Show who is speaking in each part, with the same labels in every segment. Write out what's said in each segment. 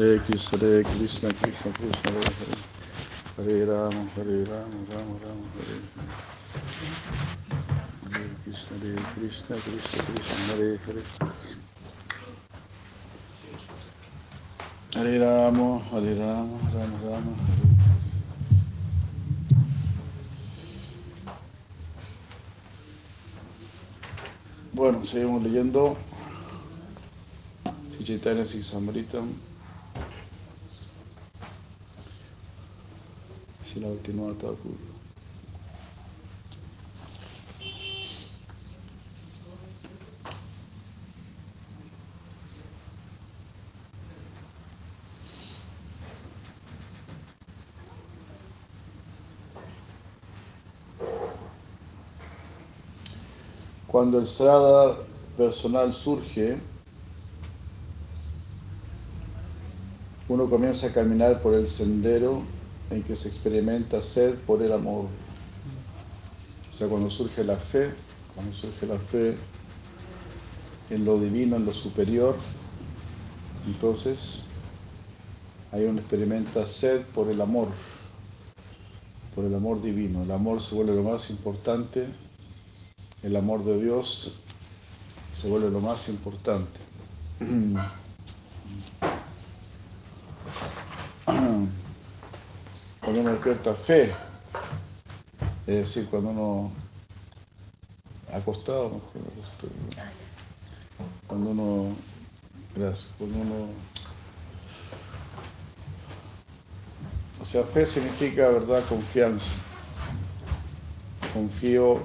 Speaker 1: Hare Krishna, Hare Krishna, Krishna Hare Rama, Hare Rama, Rama Rama, Hare Hare. Hare Krishna, Hare Krishna, Krishna Krishna, Hare Hare. Hare Rama, Hare Rama, Rama Rama, Bueno, seguimos leyendo Chaitanya Samritam. Bhaktivinoda Thakur. Cuando el strada personal surge, uno comienza a caminar por el sendero en que se experimenta sed por el amor. O sea, cuando surge la fe, cuando surge la fe en lo divino, en lo superior, entonces ahí uno experimenta sed por el amor, por el amor divino. El amor se vuelve lo más importante, el amor de Dios se vuelve lo más importante. Cuando uno despierta fe, es decir, cuando uno acostado, acostado, cuando uno, gracias, cuando uno, o sea, fe significa, verdad, confianza. Confío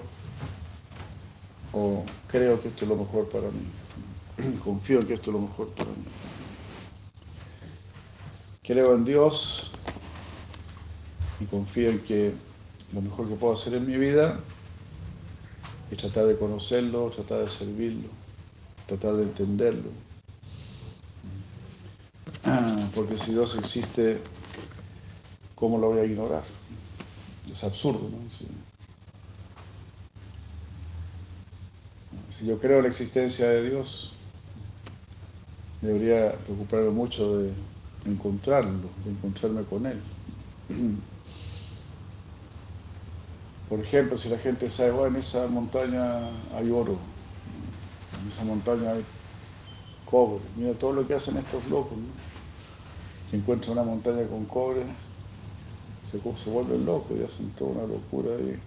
Speaker 1: o creo que esto es lo mejor para mí. Confío en que esto es lo mejor para mí. Creo en Dios y confío en que lo mejor que puedo hacer en mi vida es tratar de conocerlo, tratar de servirlo, tratar de entenderlo. Porque si Dios existe, ¿cómo lo voy a ignorar? Es absurdo, ¿no? Si, si yo creo en la existencia de Dios, debería preocuparme mucho de encontrarlo, de encontrarme con Él. Por ejemplo, si la gente sabe, bueno, en esa montaña hay oro, en esa montaña hay cobre, mira todo lo que hacen estos locos, ¿no? Si encuentran una montaña con cobre, se, se vuelven locos y hacen toda una locura ahí.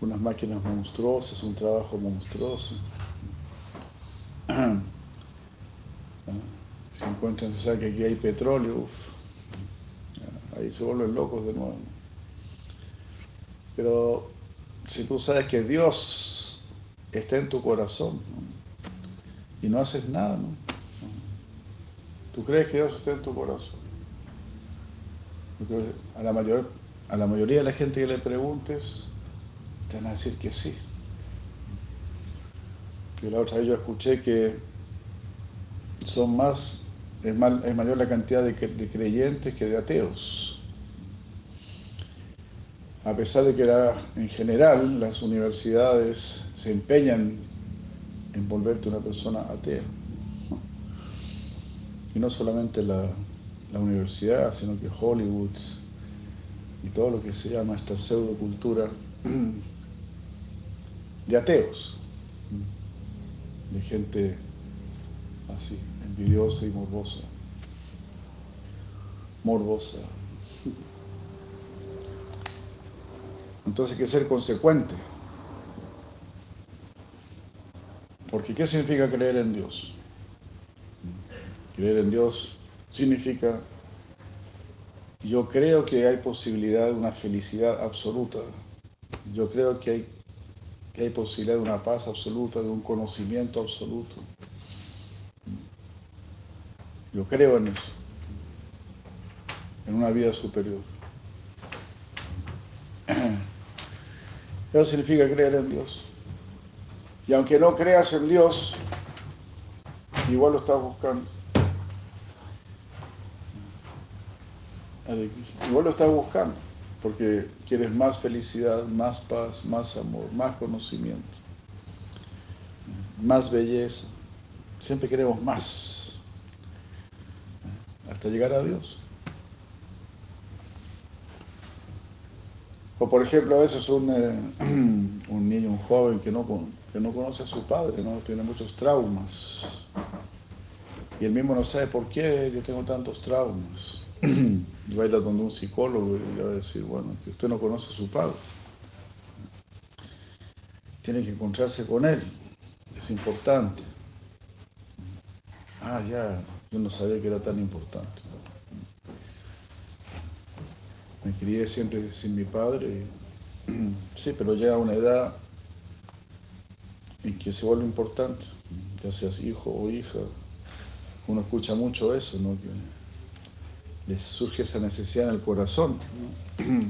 Speaker 1: Unas máquinas monstruosas, un trabajo monstruoso. Si encuentran, se sabe que aquí hay petróleo, uf, ahí se vuelven locos de nuevo. Pero si tú sabes que Dios está en tu corazón y no haces nada, ¿no? ¿Tú crees que Dios está en tu corazón? A la, mayor, a la mayoría de la gente que le preguntes, te van a decir que sí. Y la otra vez yo escuché que son más, es, mayor la cantidad de creyentes que de ateos a pesar de que en general las universidades se empeñan en volverte una persona atea. Y no solamente la, universidad, sino que Hollywood y todo lo que se llama esta pseudocultura de ateos, de gente así, envidiosa y morbosa. Morbosa. Entonces hay que ser consecuente. Porque ¿qué significa creer en Dios? Creer en Dios significa, yo creo que hay posibilidad de una felicidad absoluta. Yo creo que hay, que hay posibilidad de una paz absoluta, de un conocimiento absoluto. Yo creo en eso, en una vida superior. Eso significa creer en Dios. Y aunque no creas en Dios, igual lo estás buscando. Igual lo estás buscando, porque quieres más felicidad, más paz, más amor, más conocimiento, más belleza. Siempre queremos más, hasta llegar a Dios. O por ejemplo, a veces un, eh, un niño, un joven que no, que no conoce a su padre, ¿no? tiene muchos traumas. Y él mismo no sabe por qué yo tengo tantos traumas. Y va a ir a donde un psicólogo y le va a decir, bueno, que usted no conoce a su padre. Tiene que encontrarse con él. Es importante. Ah, ya, yo no sabía que era tan importante. Me crié siempre sin mi padre. Sí, pero llega una edad en que se vuelve importante, ya seas hijo o hija. Uno escucha mucho eso, ¿no? Les surge esa necesidad en el corazón.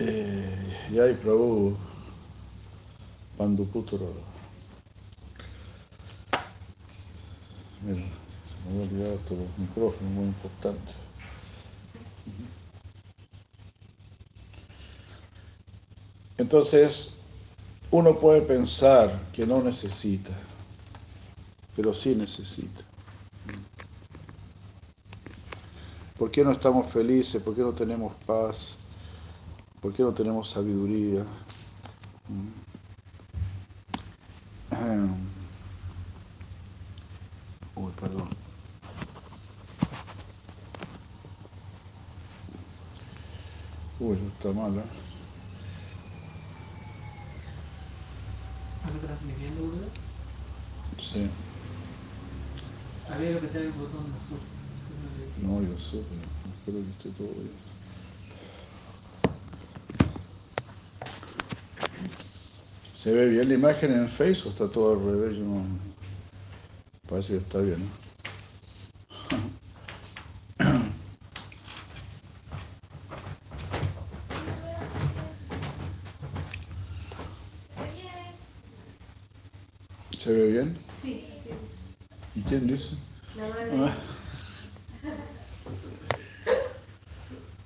Speaker 1: Eh, y hay Prabhu Panduputra. Mira, me había olvidado estos micrófonos muy importantes. Entonces, uno puede pensar que no necesita, pero sí necesita. ¿Por qué no estamos felices? ¿Por qué no tenemos paz? ¿Por qué no tenemos sabiduría? Uy, perdón. Uy, eso está mal, ¿eh?
Speaker 2: ¿Estás transmitiendo, Lourdes?
Speaker 1: Sí.
Speaker 2: Había que apretar el botón azul.
Speaker 1: No, yo sé, pero espero que esté todo bien. ¿Se ve bien la imagen en el Face o está todo al revés? Yo no... Parece que está bien. ¿no? ¿Se ve bien?
Speaker 3: Sí, así es.
Speaker 1: ¿Y quién dice?
Speaker 3: La madre.
Speaker 1: Ah.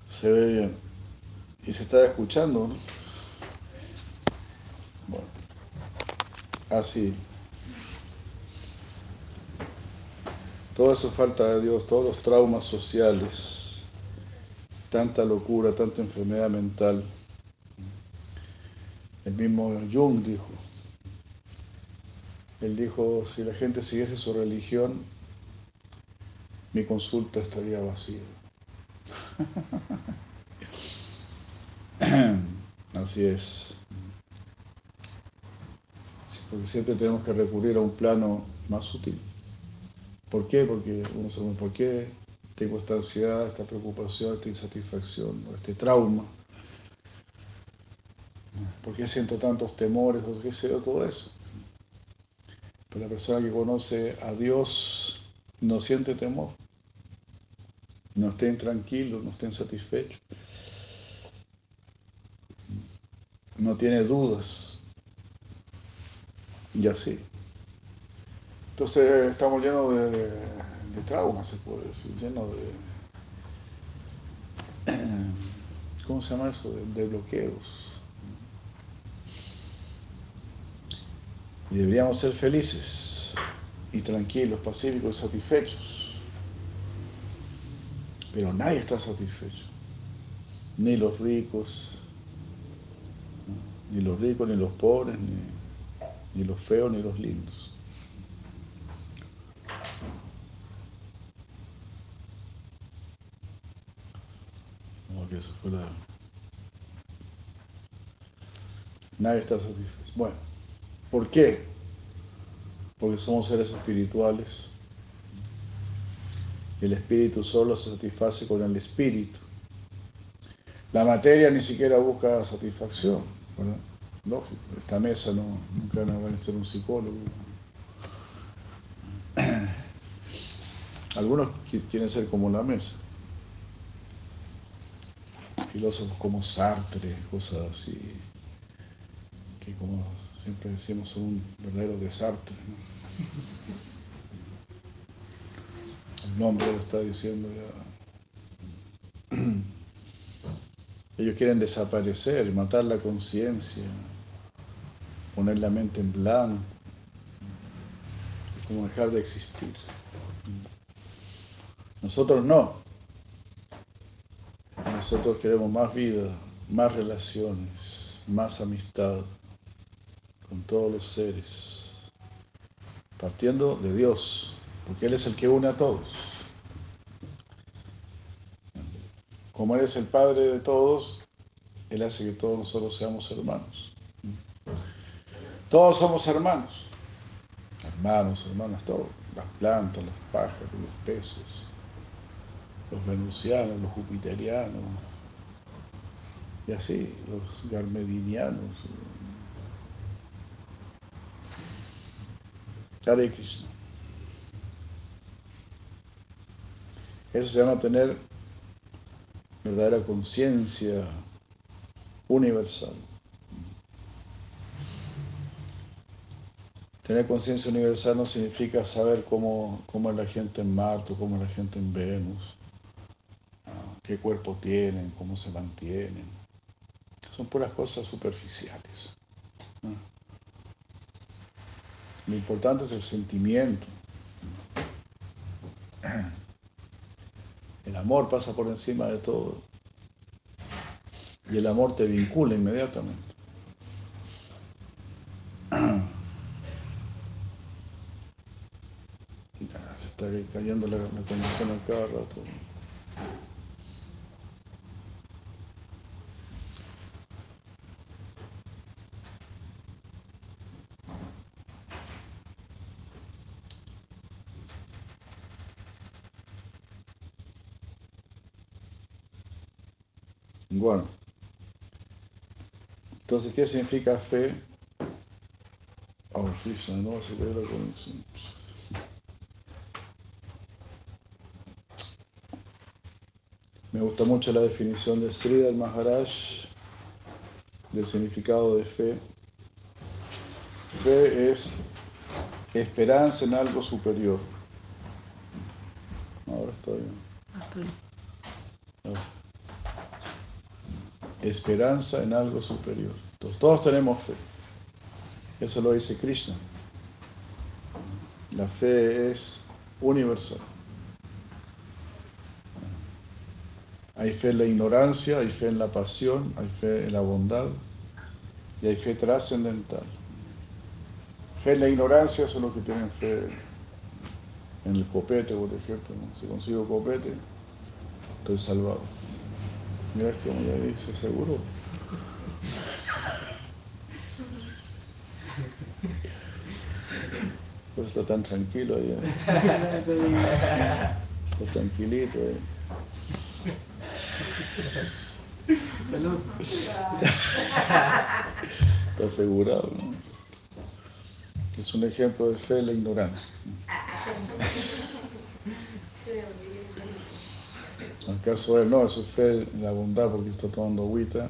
Speaker 1: Se ve bien. Y se está escuchando, ¿no? Bueno. Así. Todo eso es falta de Dios, todos los traumas sociales, tanta locura, tanta enfermedad mental. El mismo Jung dijo, él dijo, si la gente siguiese su religión, mi consulta estaría vacía. Así es. Porque siempre tenemos que recurrir a un plano más sutil. ¿Por qué? Porque uno sabe por qué tengo esta ansiedad, esta preocupación, esta insatisfacción, este trauma. ¿Por qué siento tantos temores o qué sé todo eso? Pero la persona que conoce a Dios no siente temor, no está intranquilo, no está insatisfecho, no tiene dudas y así. Entonces estamos llenos de, de, traumas, se puede decir, llenos de, ¿cómo se llama eso? De bloqueos. Deberíamos ser felices y tranquilos, pacíficos satisfechos. Pero nadie está satisfecho. Ni los ricos, ni los ricos, ni los pobres, ni, los feos, ni los lindos. Como que eso fue la... Nadie está satisfecho. Bueno. ¿Por qué? Porque somos seres espirituales. El espíritu solo se satisface con el espíritu. La materia ni siquiera busca satisfacción. ¿verdad? Lógico, esta mesa no, nunca van a ser un psicólogo. Algunos quieren ser como la mesa. Filósofos como Sartre, cosas así, que como siempre decimos un verdadero desastre. El nombre lo está diciendo ya. Ellos quieren desaparecer, matar la conciencia, poner la mente en blanco, como dejar de existir. Nosotros no. Nosotros queremos más vida, más relaciones, más amistad con todos los seres, partiendo de Dios, porque Él es el que une a todos. Como Él es el Padre de todos, Él hace que todos nosotros seamos hermanos. Todos somos hermanos. Hermanos, hermanas, todos. Las plantas, los pájaros, los peces, los venusianos, los jupiterianos, y así, los garmedinianos. Hare Krishna. Eso se llama tener verdadera conciencia universal. Tener conciencia universal no significa saber cómo, cómo, es la gente en Marte, cómo es la gente en Venus, qué cuerpo tienen, cómo se mantienen. Son puras cosas superficiales. Lo importante es el sentimiento. El amor pasa por encima de todo. Y el amor te vincula inmediatamente. Se está cayendo la, la conexión a cada rato. Bueno, entonces, ¿qué significa fe? Oh, Krishna, no se ve la conexión. Me gusta mucho la definición de Sridhar Maharaj del significado de fe. Fe es esperanza en algo superior. Ahora está bien esperanza en algo superior. Entonces, todos tenemos fe. Eso lo dice Krishna. La fe es universal. Hay fe en la ignorancia, hay fe en la pasión, hay fe en la bondad y hay fe trascendental. Fe en la ignorancia son los que tienen fe en el copete, por ejemplo. Si consigo copete, estoy salvado. Mira como ya dice, seguro. Pues está tan tranquilo ahí. ¿eh? Está tranquilito ahí.
Speaker 2: Salud.
Speaker 1: Está asegurado, ¿no? Es un ejemplo de fe en la ignorancia. En el caso de él, no, eso es fe en la bondad porque está tomando agüita,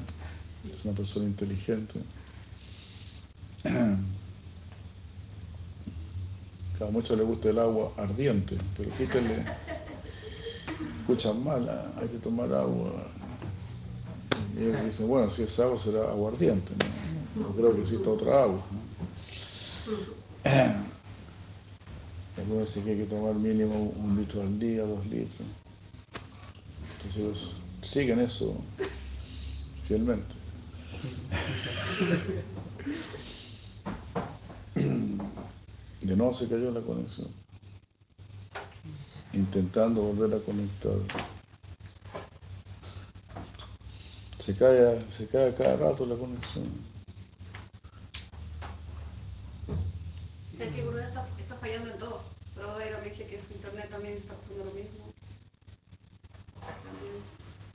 Speaker 1: es una persona inteligente. A muchos le gusta el agua ardiente, pero quítale, escuchan mal, ah, hay que tomar agua. Y ellos dicen, bueno, si es agua será aguardiente, ¿no? Yo creo que existe otra agua. ¿no? Algunos dicen que hay que tomar mínimo un litro al día, dos litros. Entonces siguen eso fielmente. De nuevo se cayó la conexión. Intentando volver a conectar. Se cae, se cae cada rato la conexión.
Speaker 3: El que está, está fallando en todo. Pero Dairo me dice que su internet también está haciendo lo mismo.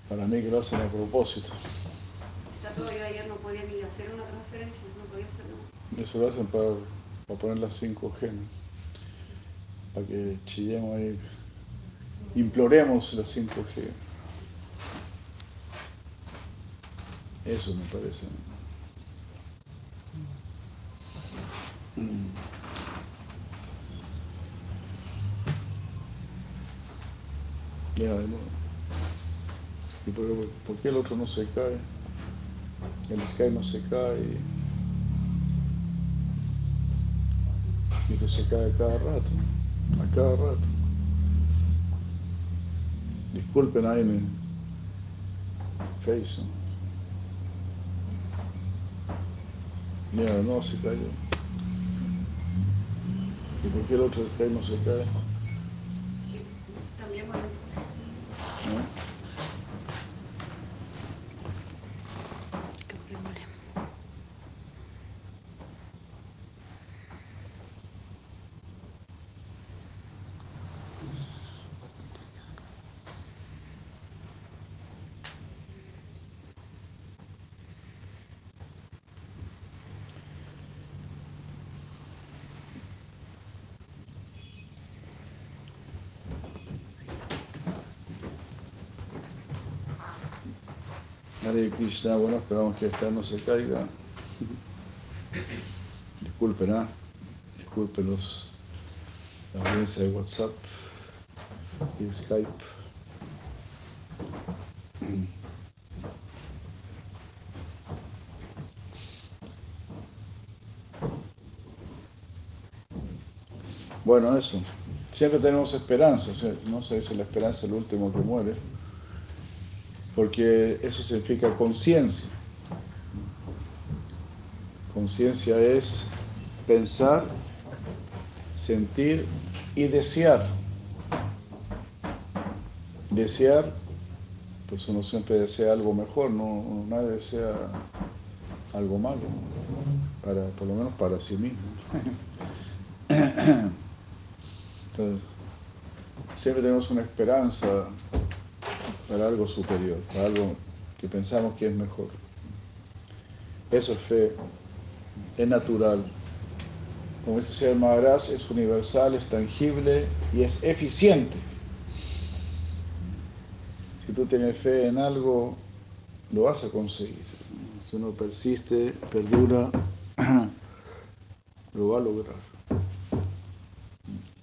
Speaker 1: Para mí que lo hacen a propósito.
Speaker 3: está todo. Yo ayer no podía ni hacer una transferencia, no podía hacer nada.
Speaker 1: Eso lo hacen para, para poner las 5G. ¿no? Para que chillemos ahí imploremos la 5G. Eso me parece. Mm. Ya, de nuevo. ¿Y por, por qué el otro no se cae? El Sky no se cae. Y esto se cae cada rato, a cada rato. Disculpen ahí Face. Mira, no se cayó. ¿Y por qué el otro Sky no se cae? Hare bueno, esperamos que esta no se caiga. Disculpen, ¿ah? Disculpen los, la audiencia de WhatsApp y Skype. Bueno, eso. Siempre tenemos esperanza, no se dice la esperanza es el último que muere porque eso significa conciencia. Conciencia es pensar, sentir y desear. Desear, pues uno siempre desea algo mejor, no nadie desea algo malo, para, por lo menos para sí mismo. Siempre tenemos una esperanza para algo superior, para algo que pensamos que es mejor. Eso es fe, es natural. Como dice el Maharaj, es universal, es tangible y es eficiente. Si tú tienes fe en algo, lo vas a conseguir. Si uno persiste, perdura, lo va a lograr.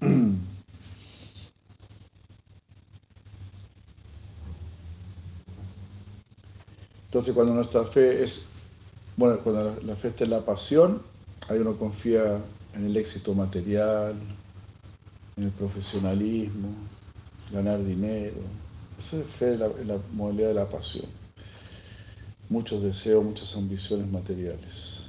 Speaker 1: Entonces cuando nuestra fe es, bueno, cuando la, fe está en la pasión, ahí uno confía en el éxito material, en el profesionalismo, ganar dinero. Esa es fe en la, la modalidad de la pasión. Muchos deseos, muchas ambiciones materiales.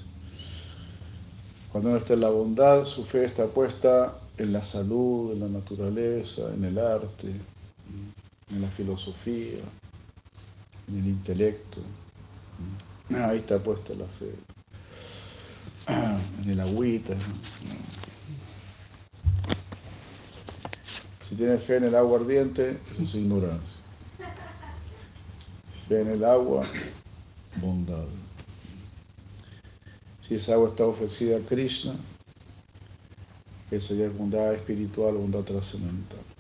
Speaker 1: Cuando uno está en la bondad, su fe está puesta en la salud, en la naturaleza, en el arte, en la filosofía, en el intelecto. Ahí está puesta la fe. En el agüita. Si tienes fe en el agua ardiente, es ignorancia. Fe en el agua, bondad. Si esa agua está ofrecida a Krishna, eso ya es bondad espiritual, bondad trascendental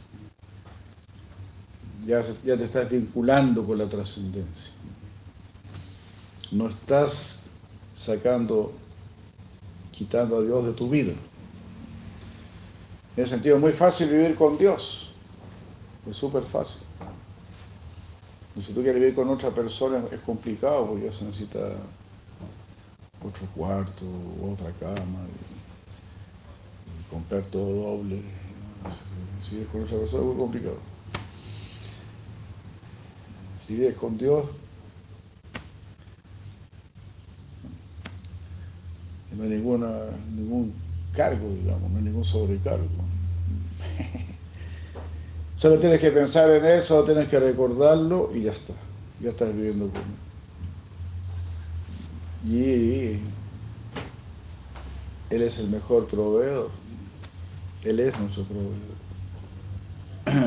Speaker 1: ya, te estás vinculando con la trascendencia. No estás sacando, quitando a Dios de tu vida. En ese sentido es muy fácil vivir con Dios. Es súper fácil. Y si tú quieres vivir con otra persona es complicado porque ya se necesita otro cuarto, otra cama, y, comprar todo doble. Si vives con otra persona es muy complicado. Si vives con Dios, no hay ninguna, ningún cargo, digamos, no hay ningún sobrecargo. Solo tienes que pensar en eso, tienes que recordarlo y ya está. Ya estás viviendo con Y Él es el mejor proveedor. Él es nuestro proveedor.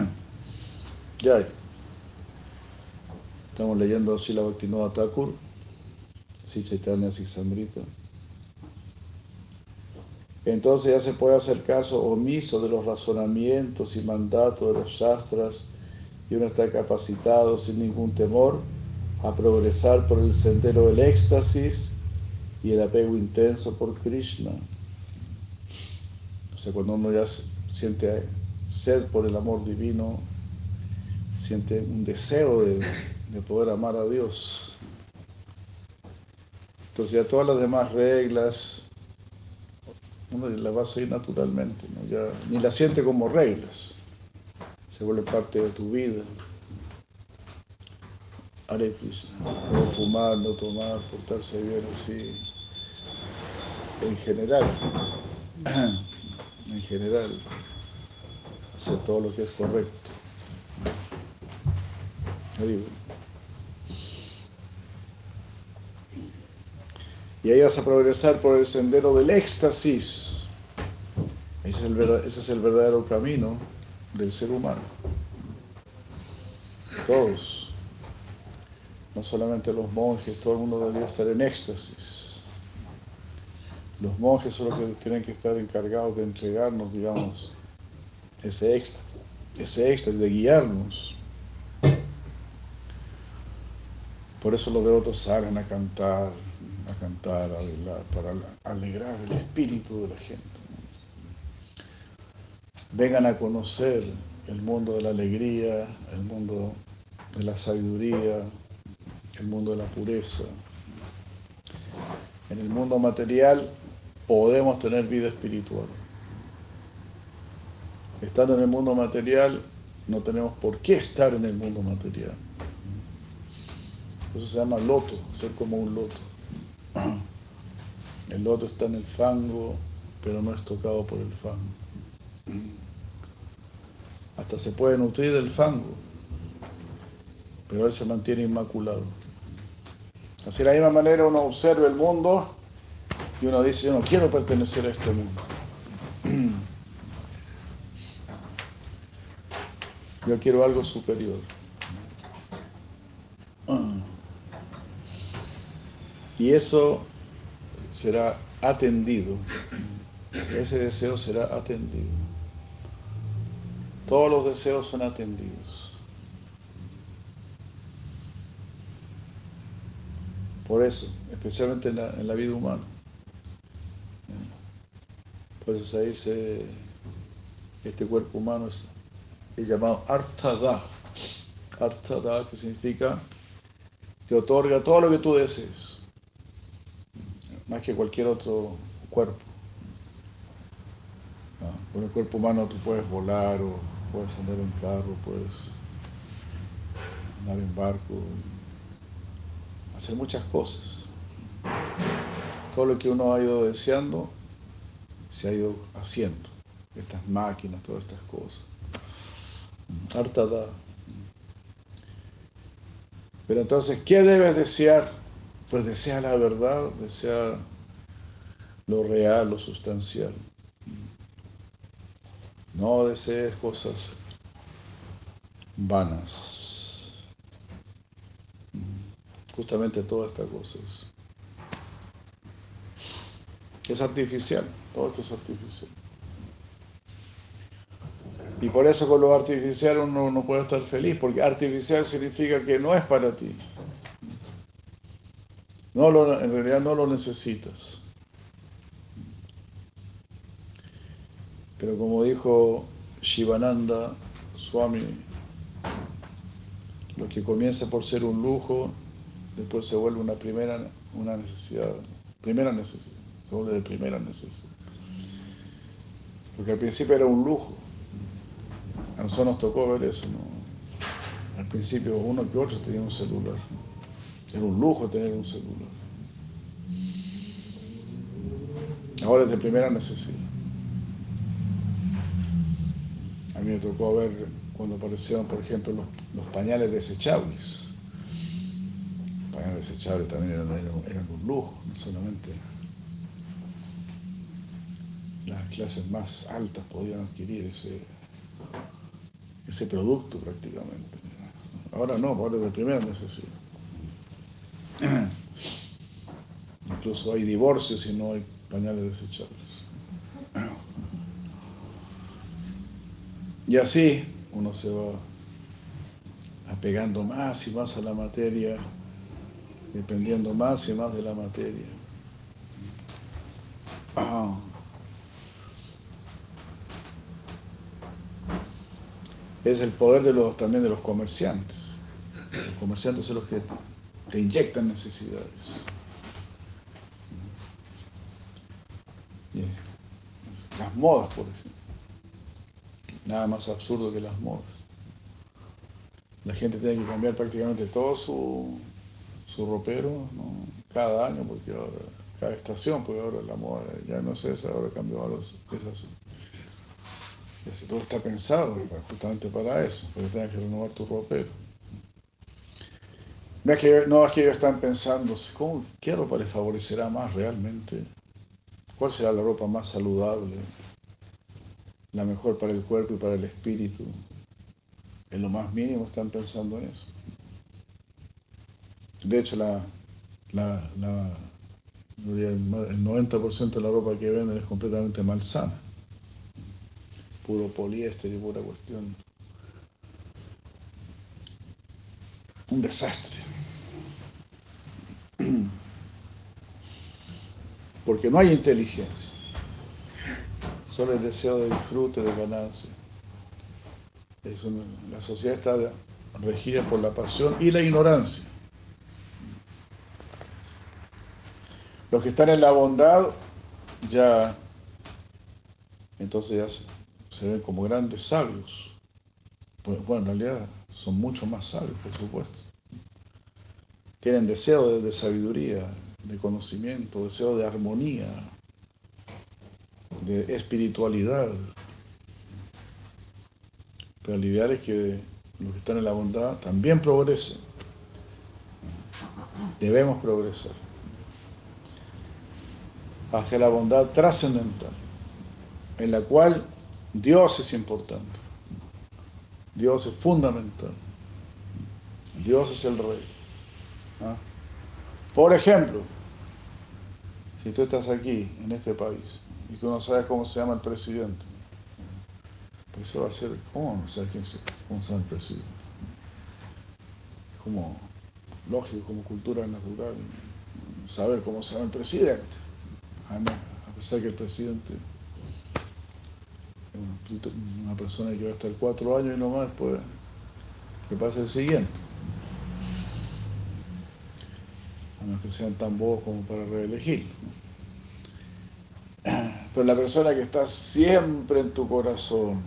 Speaker 1: ya. Estamos leyendo Sila Bhaktivinoda Thakur, Si Chaitanya. Entonces ya se puede hacer caso omiso de los razonamientos y mandatos de los shastras y uno está capacitado sin ningún temor a progresar por el sendero del éxtasis y el apego intenso por Krishna. O sea, cuando uno ya siente sed por el amor divino, siente un deseo de, de poder amar a Dios. Entonces ya todas las demás reglas, uno las va a seguir naturalmente, ni las siente como reglas, se vuelve parte de tu vida. Hare no fumar, no tomar, portarse bien así, en general, en general, hacer todo lo que es correcto. Y ahí vas a progresar por el sendero del éxtasis. Ese es el, verdadero camino del ser humano. Todos, no solamente los monjes, todo el mundo debería estar en éxtasis. Los monjes son los que tienen que estar encargados de entregarnos, digamos, ese éxtasis, ese éxtasis, de guiarnos. Por eso los devotos salen a cantar, a cantar, a bailar, para alegrar el espíritu de la gente. Vengan a conocer el mundo de la alegría, el mundo de la sabiduría, el mundo de la pureza. En el mundo material podemos tener vida espiritual. Estando en el mundo material, no tenemos por qué estar en el mundo material. Eso se llama loto, ser como un loto. El loto está en el fango, pero no es tocado por el fango. Hasta se puede nutrir del fango, pero él se mantiene inmaculado. Así de la misma manera uno observa el mundo y uno dice, yo no quiero pertenecer a este mundo. Yo quiero algo superior. Y eso será atendido. Ese deseo será atendido. Todos los deseos son atendidos. Por eso, especialmente en la, vida humana. Por eso se dice, este cuerpo humano es, es llamado Artada. Artada, que significa, te otorga todo lo que tú desees más que cualquier otro cuerpo. Ah, Con el cuerpo humano tú puedes volar o puedes andar en carro, puedes andar en barco, hacer muchas cosas. Todo lo que uno ha ido deseando se ha ido haciendo. Estas máquinas, todas estas cosas. Harta da. Pero entonces, ¿qué debes desear? Pues desea la verdad, desea lo real, lo sustancial. No desees cosas vanas. Justamente todas estas cosas. Es artificial, todo esto es artificial. Y por eso con lo artificial uno no puede estar feliz, porque artificial significa que no es para ti. No lo, en realidad no lo necesitas. Pero como dijo Shivananda Swami, lo que comienza por ser un lujo, después se vuelve una primera una necesidad, primera necesidad, se vuelve de primera necesidad. Porque al principio era un lujo. A nosotros nos tocó ver eso, ¿no? Al principio uno que otro tenía un celular. Era un lujo tener un celular. Ahora es de primera necesidad. A mí me tocó ver cuando aparecieron, por ejemplo, los, pañales desechables. Los pañales desechables también eran- eran un lujo, no solamente las clases más altas podían adquirir ese, ese producto prácticamente. Ahora no, ahora es de primera necesidad. Incluso hay divorcios y no hay pañales desechables. Y así uno se va apegando más y más a la materia, dependiendo más y más de la materia. Ah. Es el poder de los, también de los comerciantes. Los comerciantes son los que te inyectan necesidades. Las modas, por ejemplo. Nada más absurdo que las modas. La gente tiene que cambiar prácticamente todo su, su ropero cada año, porque ahora, cada estación, porque ahora la moda ya no es esa, ahora cambió a los, esas. todo está pensado justamente para eso, porque tienes que renovar tu ropero. No es que, ellos están pensando, ¿cómo, ¿qué ropa les favorecerá más realmente? ¿Cuál será la ropa más saludable? La mejor para el cuerpo y para el espíritu. En lo más mínimo están pensando en eso. De hecho, la, el 90% de la ropa que venden es completamente malsana. Puro poliéster y pura cuestión. Un desastre. Porque no hay inteligencia. Solo el deseo de disfrute, de ganancia. la sociedad está regida por la pasión y la ignorancia. Los que están en la bondad ya, entonces ya se, ven como grandes sabios. Bueno, en realidad son mucho más sabios, por supuesto. Tienen deseo de sabiduría, de conocimiento, deseo de armonía, de espiritualidad. Pero el ideal es que los que están en la bondad también progresen. Debemos progresar hacia la bondad trascendental, en la cual Dios es importante, Dios es fundamental, Dios es el rey. Por ejemplo, si tú estás aquí, en este país, y tú no sabes cómo se llama el presidente, pues eso va a ser, ¿cómo no sabes quién se, cómo se llama el presidente? Es como lógico, como cultura natural, saber cómo se llama el presidente. A pesar que el presidente es una persona que va a estar cuatro años y no más después que pase el siguiente. A menos que sean tan bobos como para reelegir. Pero la persona que está siempre en tu corazón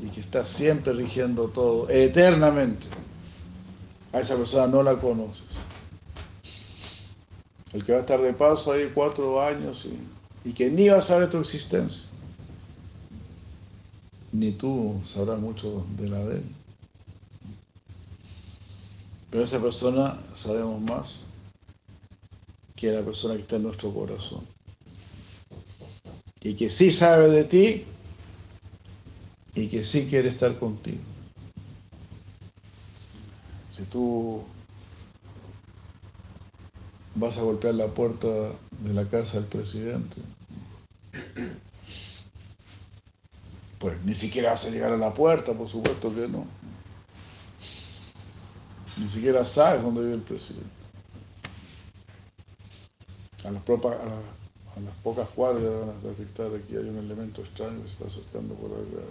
Speaker 1: y que está siempre rigiendo todo, eternamente, a esa persona no la conoces. El que va a estar de paso ahí cuatro años y, que ni va a saber tu existencia. Ni tú sabrás mucho de la de él. Pero esa persona sabemos más que la persona que está en nuestro corazón. Y que sí sabe de ti y que sí quiere estar contigo. Si tú vas a golpear la puerta de la casa del presidente. Pues ni siquiera vas a llegar a la puerta, por supuesto que no. Ni siquiera sabes dónde vive el presidente. A las, a, las pocas cuadras van a detectar aquí hay un elemento extraño que se está acercando por allá.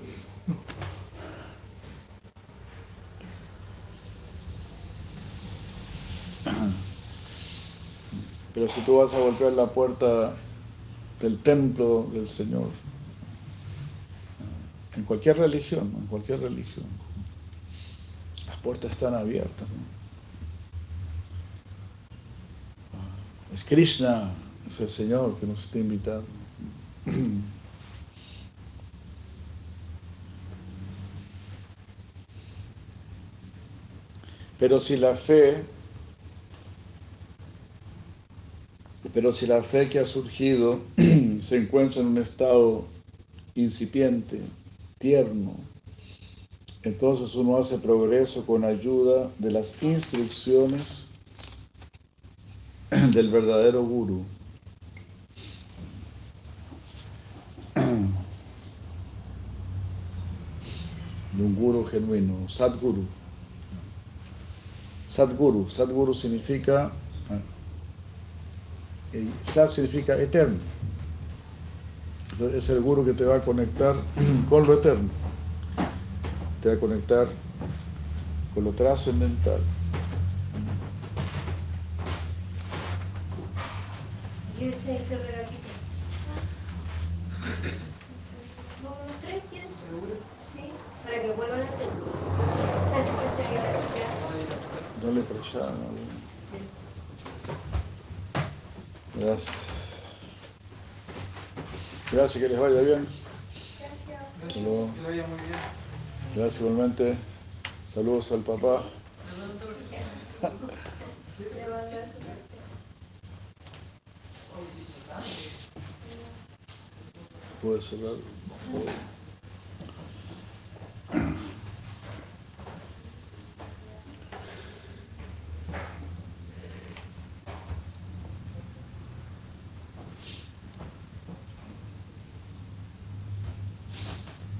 Speaker 1: Pero si tú vas a golpear la puerta del templo del Señor, en cualquier religión, en cualquier religión, las puertas están abiertas. Es Krishna, es el Señor que nos está invitando. Pero si la fe Pero si la fe que ha surgido se encuentra en un estado incipiente, tierno, entonces uno hace progreso con ayuda de las instrucciones del verdadero guru. De un guru genuino, sadguru. Sadguru. Sadguru significa, eh, Sat significa eterno. Es el guru que te va a conectar con lo eterno. Te va a conectar con lo trascendental.
Speaker 4: Llévese este regalito. ¿Vamos los tres? ¿Quieres? Sí, para que vuelvan a ya.
Speaker 1: Dale para allá. ¿no?
Speaker 4: Sí.
Speaker 1: Gracias. Gracias, que les vaya bien.
Speaker 4: Gracias.
Speaker 2: Gracias. Que le vaya muy bien.
Speaker 1: Gracias igualmente. Saludos al papá.
Speaker 4: Le mando eso.
Speaker 1: Puede cerrar.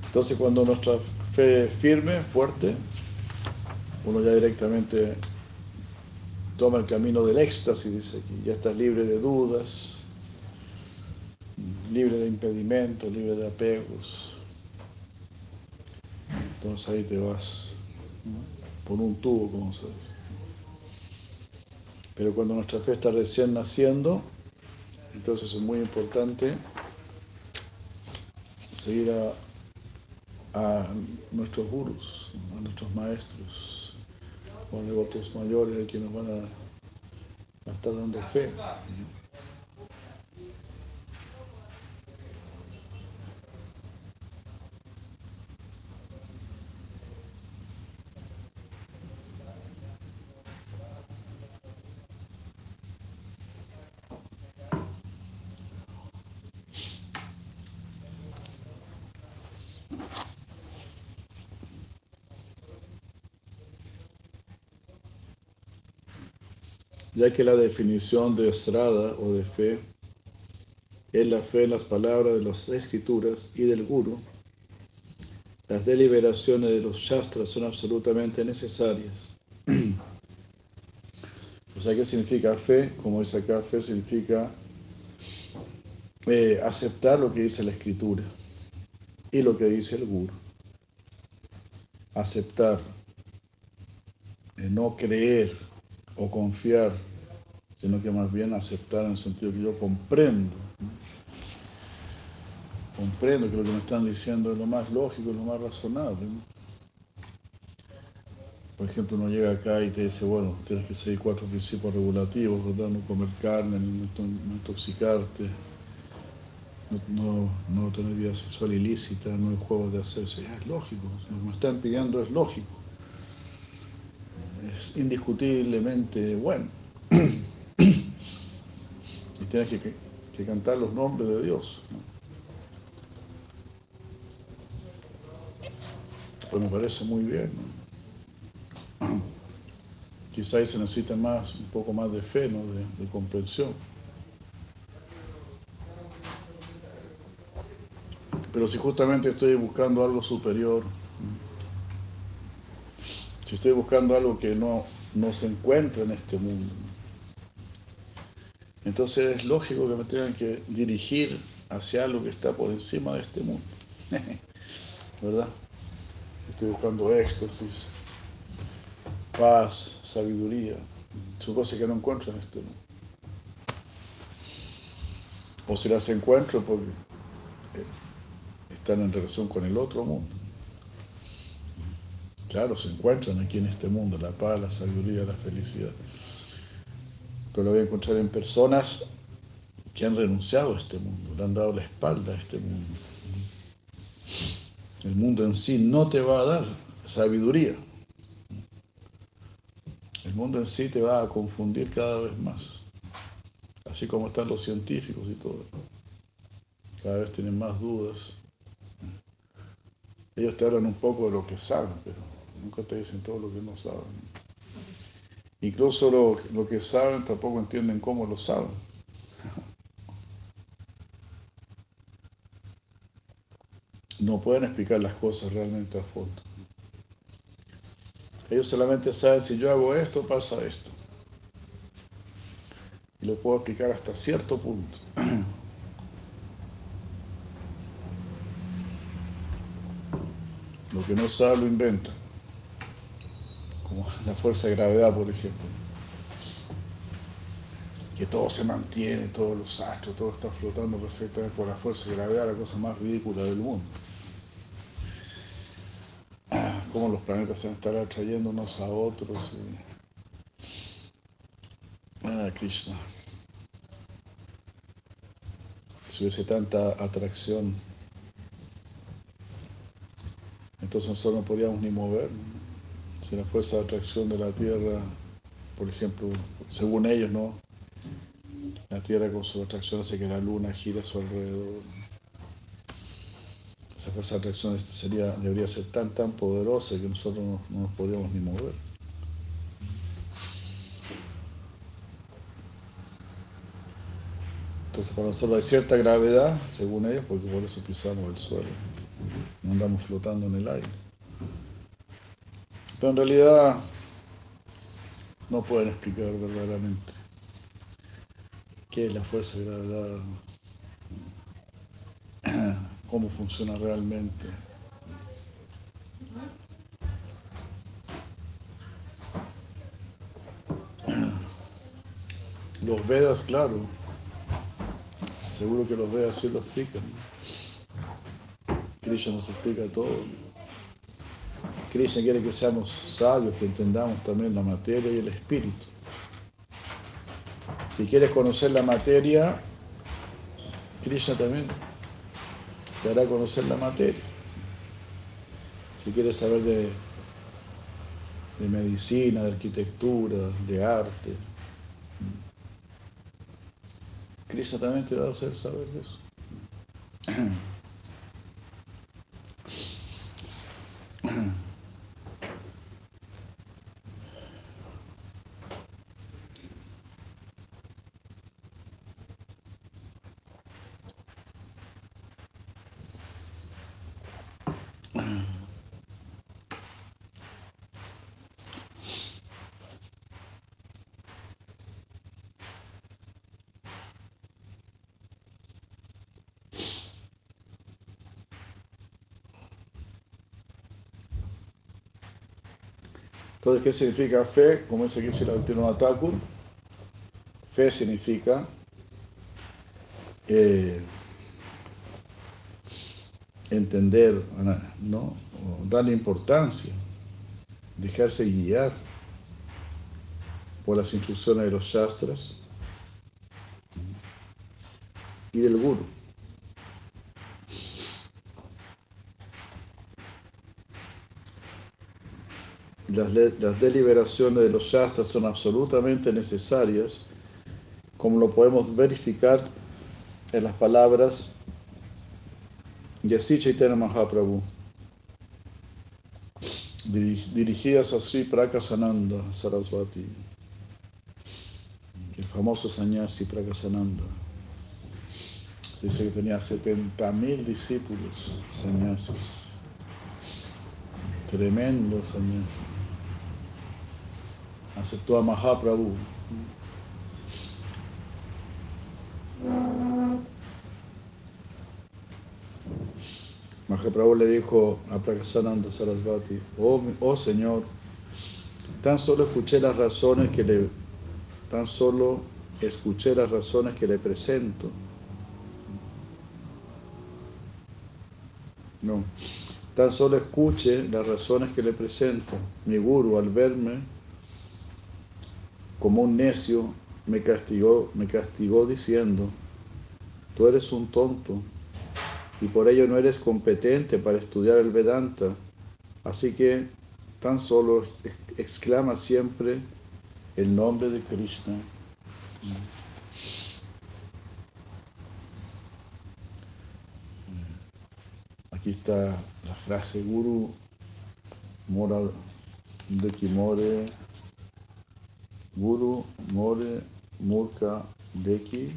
Speaker 1: Entonces cuando nuestra fe es firme, fuerte, uno ya directamente toma el camino del éxtasis, dice aquí, ya estás libre de dudas, libre de impedimentos, libre de apegos. Entonces ahí te vas por un tubo, como se dice. Pero cuando nuestra fe está recién naciendo, entonces es muy importante seguir a, a nuestros gurus, a nuestros maestros, o devotos mayores que nos van a, a estar dando fe. Ya que la definición de estrada o de fe es la fe en las palabras de las escrituras y del guru, las deliberaciones de los shastras son absolutamente necesarias. O sea, ¿qué significa fe? Como dice acá, fe significa eh, aceptar lo que dice la escritura y lo que dice el guru. Aceptar, eh, no creer o confiar, sino que más bien aceptar en el sentido que yo comprendo. Comprendo que lo que me están diciendo es lo más lógico, lo más razonable. Por ejemplo, uno llega acá y te dice, bueno, tienes que seguir cuatro principios regulativos, ¿verdad? No comer carne, no, to- no intoxicarte, no, no, tener vida sexual ilícita, no hay juegos de hacerse. Es lógico, lo que me están pidiendo es lógico. Es indiscutiblemente bueno. tienes que, que- cantar los nombres de Dios. Pues me parece muy bien. ¿no? Quizá ahí se necesita más, un poco más de fe, ¿no? de, de comprensión. Pero si justamente estoy buscando algo superior, si estoy buscando algo que no, no se encuentra en este mundo, entonces es lógico que me tengan que dirigir hacia algo que está por encima de este mundo. ¿Verdad? Estoy buscando éxtasis, paz, sabiduría. Son cosas que no encuentro en este mundo. O si las encuentro porque eh, están en relación con el otro mundo. Claro, se encuentran aquí en este mundo, la paz, la sabiduría, la felicidad. Pero lo voy a encontrar en personas que han renunciado a este mundo, le han dado la espalda a este mundo. El mundo en sí no te va a dar sabiduría. El mundo en sí te va a confundir cada vez más. Así como están los científicos y todo. Cada vez tienen más dudas. Ellos te hablan un poco de lo que saben, pero nunca te dicen todo lo que no saben. Incluso lo, lo que saben tampoco entienden cómo lo saben. No pueden explicar las cosas realmente a fondo. Ellos solamente saben si yo hago esto, pasa esto. Y lo puedo aplicar hasta cierto punto. Lo que no sabe lo inventa. Como la fuerza de gravedad, por ejemplo. Que todo se mantiene, todos los astros, todo está flotando perfectamente por la fuerza de gravedad, la cosa más ridícula del mundo. Cómo los planetas se van a estar atrayendo unos a otros. Ah, Krishna. Si hubiese tanta atracción entonces nosotros no podríamos ni mover. Si la fuerza de atracción de la Tierra, por ejemplo, según ellos, ¿no? La Tierra con su atracción hace que la Luna gire a su alrededor. Esa fuerza de atracción sería, debería ser tan, tan poderosa que nosotros no, no nos podríamos ni mover. Entonces para nosotros hay cierta gravedad, según ellos, porque por eso pisamos el suelo no andamos flotando en el aire. Pero en realidad no pueden explicar verdaderamente qué es la fuerza de cómo funciona realmente. Los Vedas, claro, seguro que los Vedas sí lo explican. Krishna nos explica todo. Krishna quiere que seamos sabios, que entendamos también la materia y el espíritu. Si quieres conocer la materia, Krishna también te hará conocer la materia. Si quieres saber de, de medicina, de arquitectura, de arte, Krishna también te va a hacer saber de eso. Entonces, ¿qué significa fe? Como dice aquí Thakur, fe significa eh, entender, ¿no? darle importancia, dejarse guiar por las instrucciones de los shastras y del guru. Las, deliberaciones de los shastras son absolutamente necesarias, como lo podemos verificar en las palabras de así Chaitanya Mahaprabhu, dirigidas a Sri Prakasananda Sarasvati, el famoso sannyasi Prakasananda. Dice que tenía 70.000 discípulos sannyasis. Tremendo sannyasi aceptó a Mahaprabhu. Mahaprabhu le dijo a Prakasananda Sarasvati, oh, oh Señor, tan solo escuché las razones que le, tan solo escuché las razones que le presento. No, tan solo escuche las razones que le presento. Mi guru al verme como un necio, me castigó, me castigó diciendo, tú eres un tonto y por ello no eres competente para estudiar el Vedanta. Así que tan solo exclama siempre el nombre de Krishna. Aquí está la frase Guru Moral de Kimore Guru More Murka Deki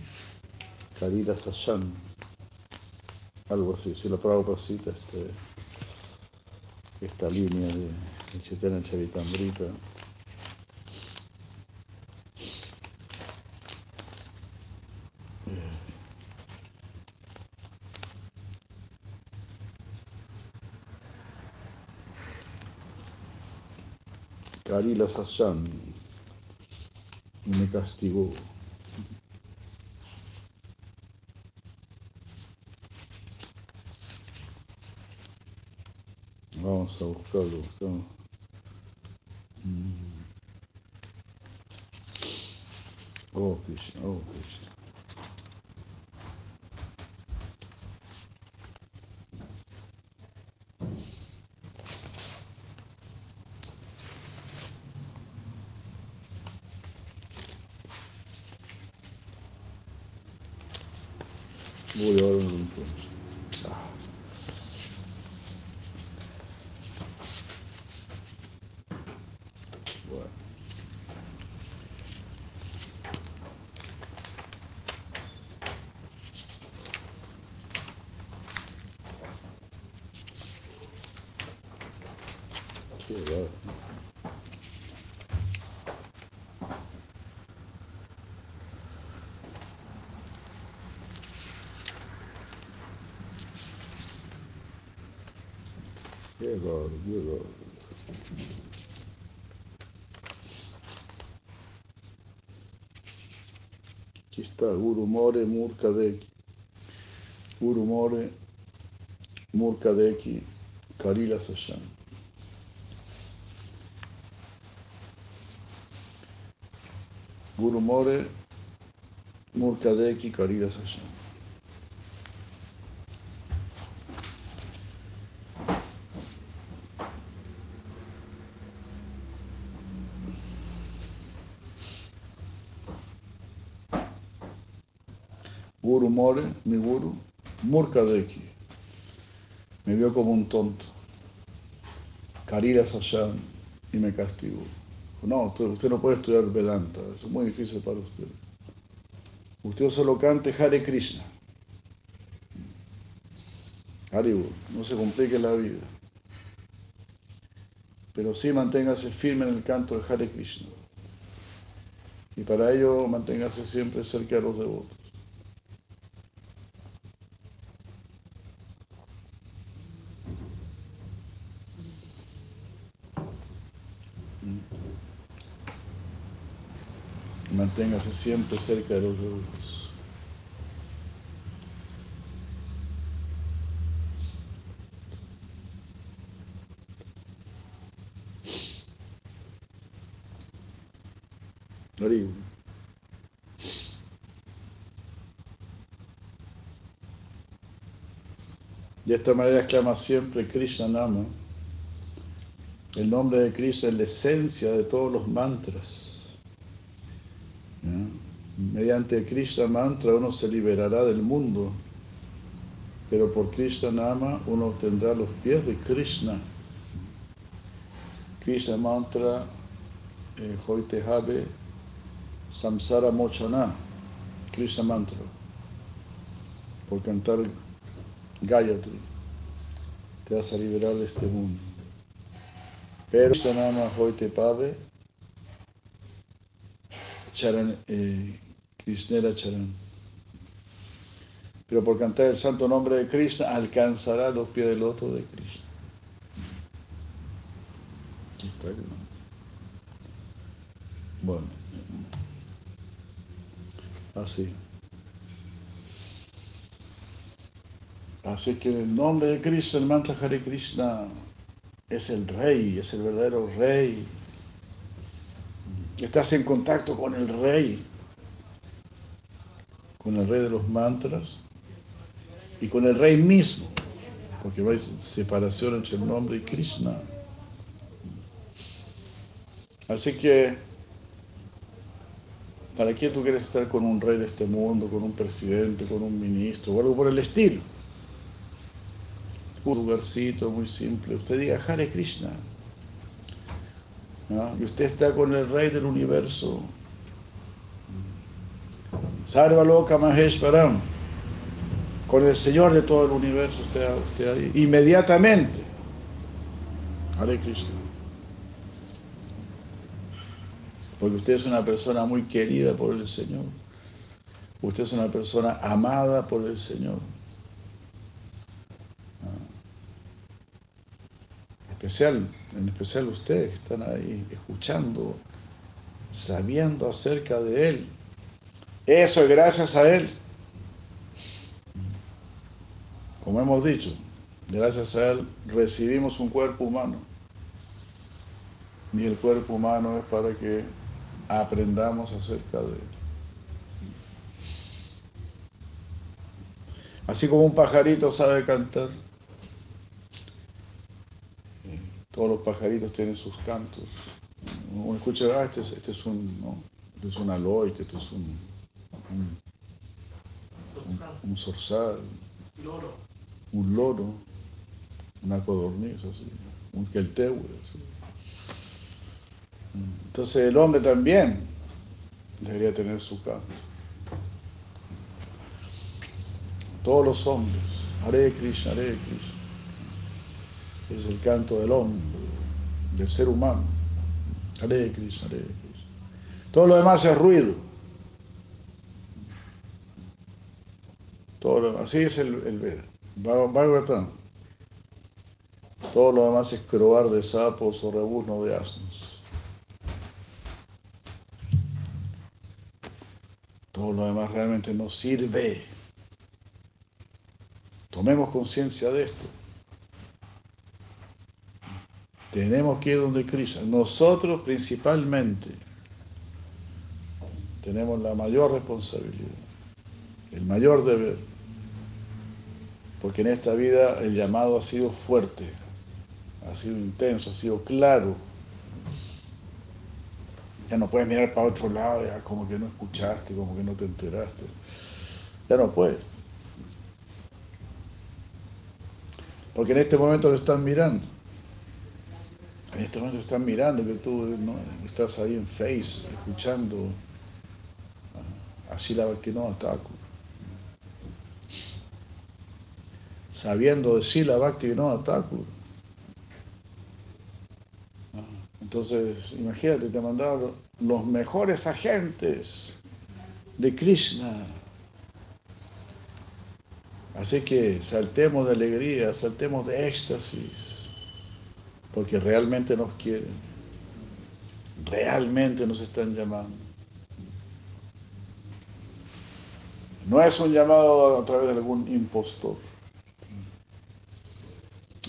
Speaker 1: Karida Sashan. Algo así, si lo Prabhupada cita este, esta línea de, el Chaitanya. Karila Sashan y me castigó. Vamos a buscarlo. buscamos. Mm. Oh, Krishna, oh, Krishna. Voy ahora un entonces. Ah. Bueno. Qué raro. Está Guru More Murkadeki. Guru More Murkadeki Karila Sashan. Guru More Murkadeki Karila Sashan. Guru More, mi guru, Murkadeki. Me vio como un tonto. Karila Sashan y me castigó. No, usted, no puede estudiar Vedanta, es muy difícil para usted. Usted solo cante Hare Krishna. Haribur, no se complique la vida. Pero sí manténgase firme en el canto de Hare Krishna. Y para ello manténgase siempre cerca de los devotos. Manténgase siempre cerca de los. Haribu. De esta manera exclama siempre Krishna Nama. El nombre de Krishna es la esencia de todos los mantras. Mediante Krishna mantra uno se liberará del mundo, pero por Krishna Nama uno obtendrá los pies de Krishna. Krishna mantra eh, Hoitehave Samsara Mochana, Krishna mantra, por cantar Gayatri, te vas a liberar de este mundo. Pero Krishna Nama Hoitepave Charan, eh, Krishnera Charan. Pero por cantar el santo nombre de Krishna alcanzará los pies del loto de Krishna. Bueno, así. Así que el nombre de Krishna, el mantra Hare Krishna, es el rey, es el verdadero rey. Estás en contacto con el rey, con el rey de los mantras y con el rey mismo, porque hay separación entre el nombre y Krishna. Así que, ¿para qué tú quieres estar con un rey de este mundo, con un presidente, con un ministro o algo por el estilo? Un lugarcito muy simple. Usted diga Hare Krishna. Y usted está con el rey del universo. Sarva Loka Maheshwaram. Con el Señor de todo el universo, usted, usted ahí. Inmediatamente. Hare Krishna. Porque usted es una persona muy querida por el Señor. Usted es una persona amada por el Señor. Ah. Especial, en especial ustedes que están ahí escuchando, sabiendo acerca de Él. Eso es gracias a Él. Como hemos dicho, gracias a Él recibimos un cuerpo humano. Y el cuerpo humano es para que aprendamos acerca de Él. Así como un pajarito sabe cantar, todos los pajaritos tienen sus cantos. Uno escucha, ah, este es, este es un, ¿no? este es un aloe, este es un, un, un, un zorzal,
Speaker 2: Loro.
Speaker 1: un loro, una codorniz, así, un queltehue. así. Entonces el hombre también debería tener su canto. Todos los hombres, Hare Krishna, Hare Krishna. Es el canto del hombre, del ser humano. Hare Krishna, Hare Krishna. Todo lo demás es ruido. Todo así es el, el Veda. Bhag- Bhagavatam. Todo lo demás es croar de sapos o rebuzno de asnos. Todo lo demás realmente no sirve. Tomemos conciencia de esto. Tenemos que ir donde Krishna. Nosotros principalmente tenemos la mayor responsabilidad, el mayor deber. Porque en esta vida el llamado ha sido fuerte, ha sido intenso, ha sido claro. Ya no puedes mirar para otro lado, ya como que no escuchaste, como que no te enteraste. Ya no puedes. Porque en este momento te están mirando. En este momento te están mirando que tú estás ahí en Face, escuchando así la no ataco. Sabiendo decir la Bhakti no ataco. Entonces, imagínate, te mandaron los mejores agentes de Krishna. Así que saltemos de alegría, saltemos de éxtasis, porque realmente nos quieren, realmente nos están llamando. No es un llamado a través de algún impostor,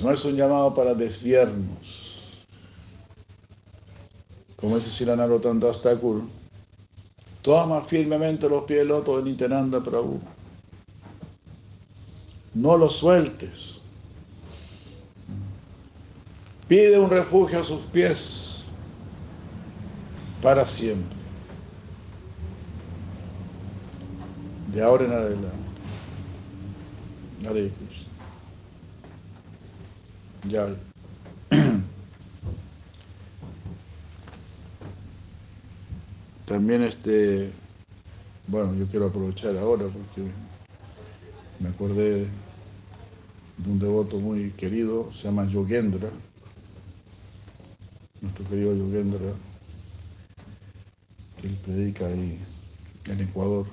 Speaker 1: no es un llamado para desviarnos. Como dice Silanarottan Das Thakur, toma firmemente los pies del loto de Nityananda Prabhu. No los sueltes. Pide un refugio a sus pies para siempre. De ahora en adelante. También este, bueno, yo quiero aprovechar ahora porque me acordé de un devoto muy querido, se llama Yogendra, nuestro querido Yogendra, que él predica ahí en Ecuador,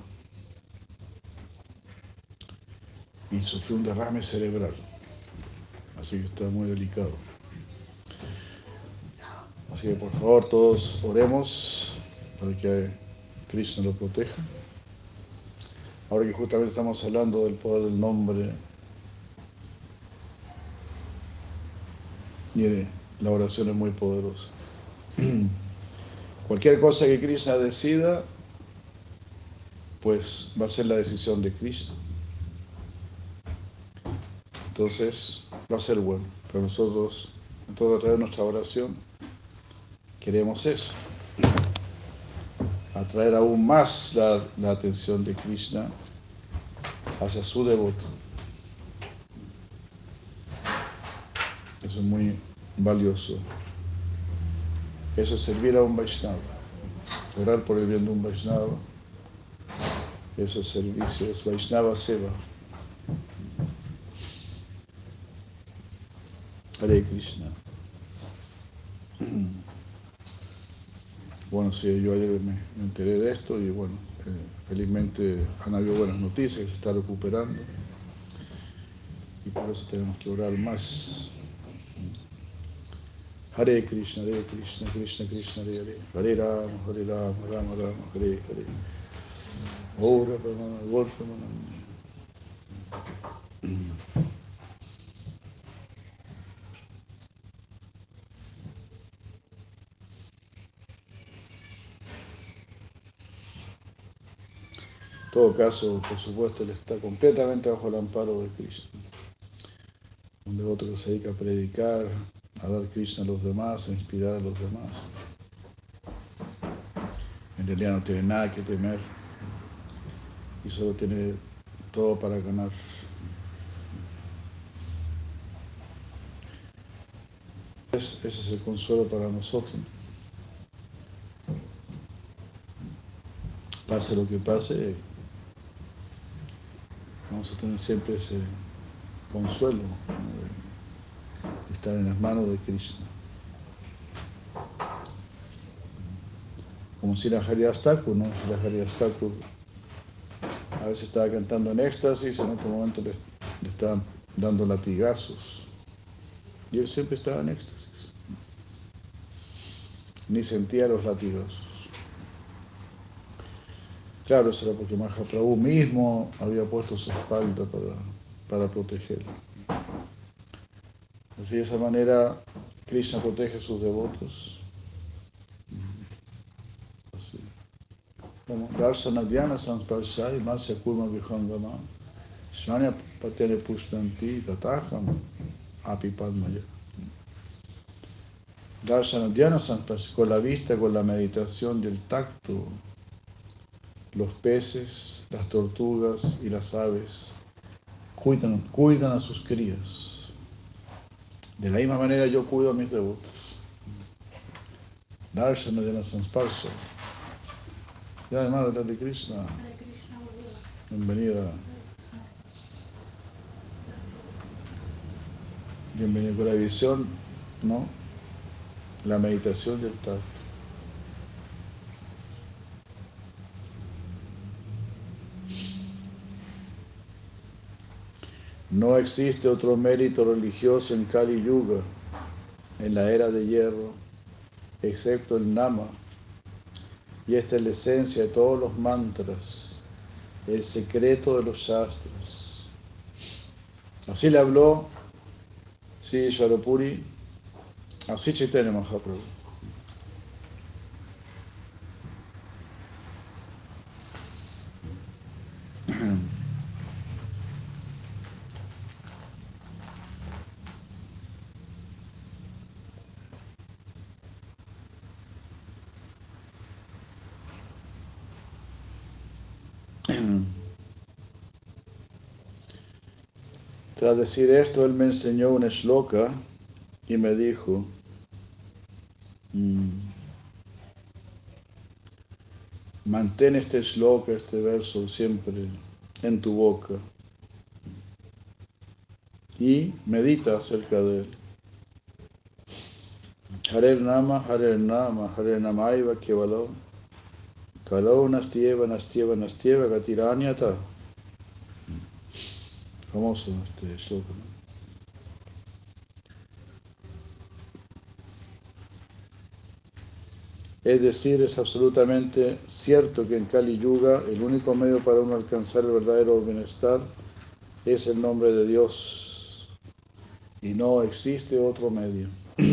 Speaker 1: y sufrió un derrame cerebral, así que está muy delicado. Así que por favor todos oremos para que Krishna lo proteja. Ahora que justamente estamos hablando del poder del nombre, mire, la oración es muy poderosa. Cualquier cosa que Krishna decida, pues va a ser la decisión de Krishna. Entonces, va a ser bueno. Pero nosotros, entonces a través de nuestra oración, queremos eso atraer aún más la, atención de Krishna hacia su devoto. Eso es muy valioso. Eso es servir a un Vaishnava. Orar por el bien de un Vaishnava. Eso es servicio, es Vaishnava Seva. Hare Krishna. Bueno, sí, yo ayer me, enteré de esto y bueno, eh, felizmente han habido buenas noticias, se está recuperando y por eso tenemos que orar más. Hare Krishna, Hare Krishna, Krishna Krishna, Hare Hare, Hare Rama, Hare Rama, Rama Rama, Hare Hare. Ora Brahmana, Ora todo caso, por supuesto, él está completamente bajo el amparo de Krishna. Un devoto que se dedica a predicar, a dar Krishna a los demás, a inspirar a los demás. En realidad no tiene nada que temer y solo tiene todo para ganar. Es- ese es el consuelo para nosotros. Pase lo que pase, vamos a siempre ese consuelo de estar en las manos de Krishna. Como si la Haridas Thakur, ¿no? Si la Haridas Thakur a veces estaba cantando en éxtasis, en otro momento le, le estaban dando latigazos. Y él siempre estaba en éxtasis. Ni sentía los latigazos. Claro, eso era porque Mahaprabhu mismo había puesto su espalda para, para protegerlo. Así de esa manera Krishna protege a sus devotos. Así. Como Darsana Dhyana Sansparshai Masya Kurma Vihangama Shanya Patyane Pushtanti Tataham Api Padmaya. Darsana Dhyana Sansparshai, con la vista, con la meditación y el tacto, los peces, las tortugas y las aves cuidan, cuidan a sus crías. De la misma manera yo cuido a mis devotos. Darsana Dhyana Sansparshai. Ya, Madre de Krishna, bienvenida. Bienvenida con la visión, ¿no? La meditación del tacto. No existe otro mérito religioso en Kali Yuga, en la era de hierro, excepto el Nama, y esta es la esencia de todos los mantras, el secreto de los shastras. Así le habló Sri Swarapuri, así Chaitanya Mahaprabhu. Tras decir esto, él me enseñó una shloka y me dijo, mm, mantén este shloka, este verso siempre en tu boca y medita acerca de él. Hare Nama, Hare Nama, Hare Namaiva Kevalo, Kalau Nastieva, Nastieva, Nastieva, Gatiranyata. Famoso este shloka. Es decir, es absolutamente cierto que en Kali Yuga el único medio para uno alcanzar el verdadero bienestar es el nombre de Dios y no existe otro medio.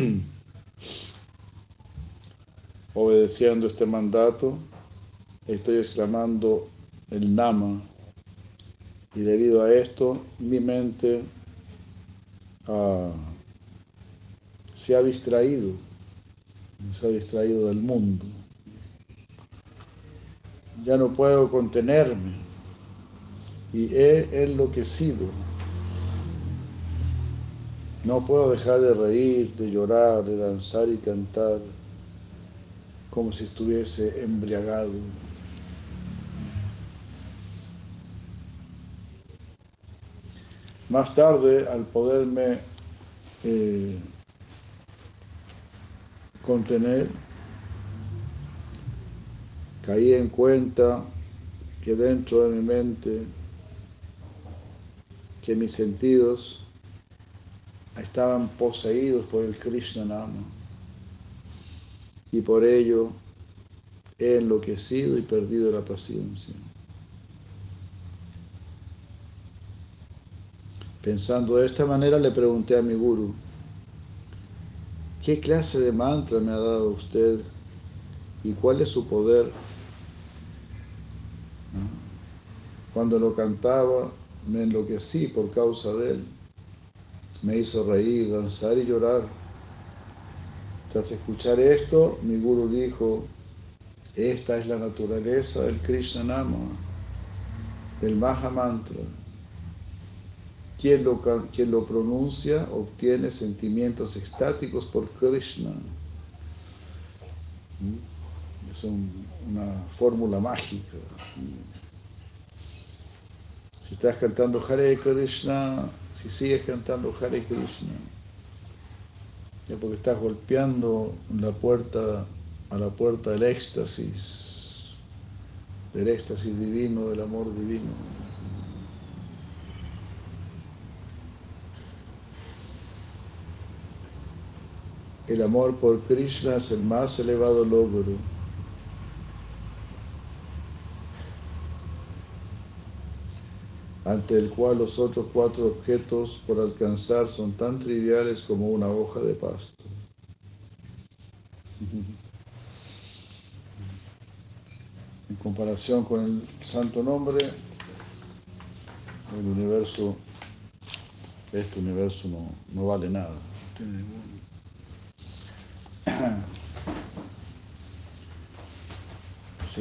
Speaker 1: Obedeciendo este mandato, estoy exclamando el Nama y debido a esto mi mente ah, se ha distraído, se ha distraído del mundo. Ya no puedo contenerme y he enloquecido. No puedo dejar de reír, de llorar, de danzar y cantar como si estuviese embriagado. Más tarde, al poderme eh, contener, caí en cuenta que dentro de mi mente, que mis sentidos estaban poseídos por el Krishna Nama y por ello he enloquecido y perdido la paciencia. Pensando de esta manera le pregunté a mi guru, ¿qué clase de mantra me ha dado usted y cuál es su poder? Cuando lo cantaba me enloquecí por causa de él. Me hizo reír, danzar y llorar. Tras escuchar esto, mi guru dijo, esta es la naturaleza del Krishna Nama, del Maha Mantra. Quien lo, quien lo pronuncia obtiene sentimientos extáticos por Krishna. ¿Mm? Es una fórmula mágica. Si estás cantando Hare Krishna, si sigues cantando Hare Krishna, ya porque estás golpeando la puerta a la puerta del éxtasis, del éxtasis divino, del amor divino. El amor por Krishna es el más elevado logro. ante el cual los otros cuatro objetos por alcanzar son tan triviales como una hoja de pasto. En comparación con el santo nombre, el universo, este universo no, no vale nada.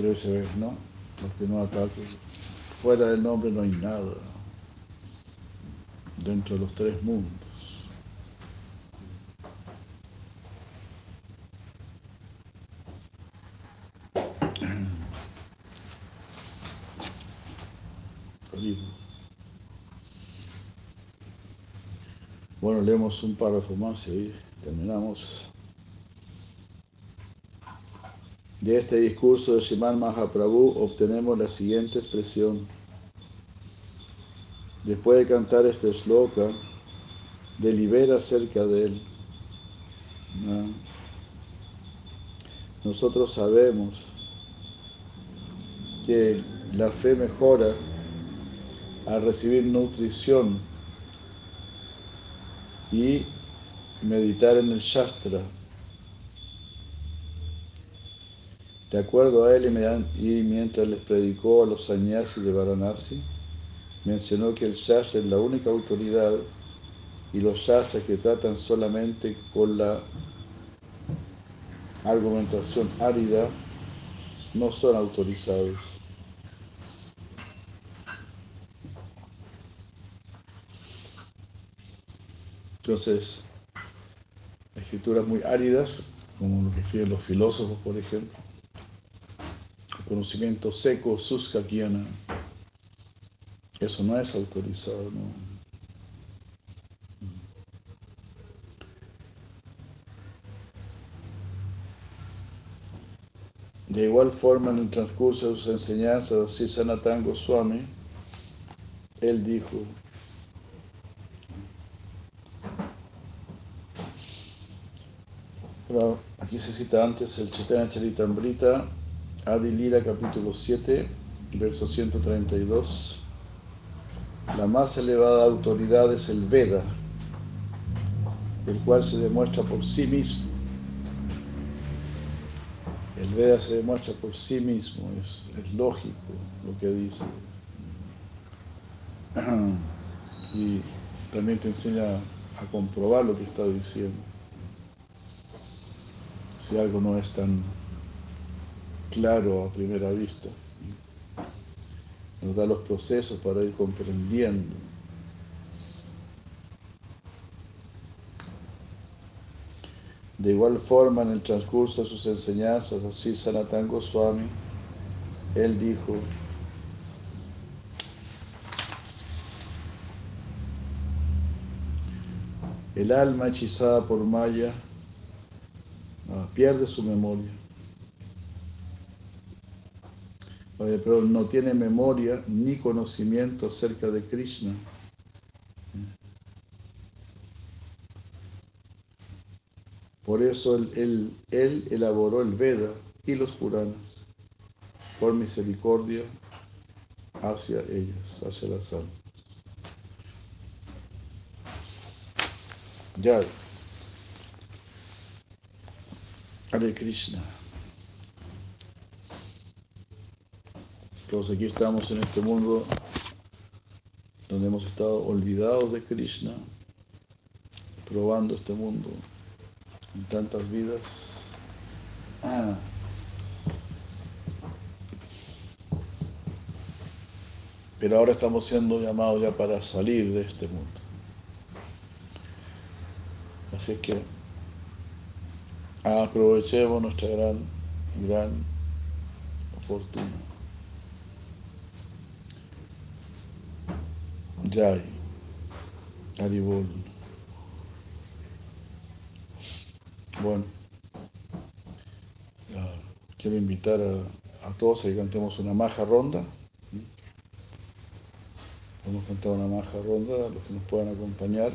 Speaker 1: Lo se ve, ¿no? Porque no ataque. Fuera del nombre no hay nada. Dentro de los tres mundos. Bueno, leemos un párrafo más y ahí terminamos. De este discurso de Shiman Mahaprabhu obtenemos la siguiente expresión. Después de cantar este sloka, delibera acerca de él. Nosotros sabemos que la fe mejora al recibir nutrición y meditar en el Shastra. De acuerdo a él, y mientras les predicó a los sannyasis de Varanasi, mencionó que el Shastra es la única autoridad y los Shastras que tratan solamente con la argumentación árida no son autorizados. Entonces, escrituras muy áridas, como lo que escriben los filósofos, por ejemplo, conocimiento seco, suskakiana, eso no es autorizado, ¿no? De igual forma, en el transcurso de sus enseñanzas, así Sanatan Goswami, él dijo, aquí se cita antes el Chaitanya Charitamrita, Adi Lila capítulo 7, verso 132. La más elevada autoridad es el Veda, el cual se demuestra por sí mismo. El Veda se demuestra por sí mismo, es lógico lo que dice. Y también te enseña a comprobar lo que está diciendo. Si algo no es tan claro a primera vista. Nos da los procesos para ir comprendiendo. De igual forma, en el transcurso de sus enseñanzas, así Sanatan Goswami, él dijo, el alma hechizada por Maya ah, pierde su memoria. Pero no tiene memoria ni conocimiento acerca de Krishna. Por eso él, él, él elaboró el Veda y los Puranas por misericordia hacia ellos, hacia las almas. Ya. Hare Krishna. Todos aquí estamos en este mundo donde hemos estado olvidados de Krishna, probando este mundo en tantas vidas. Ah. Pero ahora estamos siendo llamados ya para salir de este mundo. Así que aprovechemos nuestra gran, gran fortuna. Jai, Haribol. Bueno, uh, quiero invitar a, todos a que cantemos una maja ronda. Vamos a cantar una maja ronda, a los que nos puedan acompañar.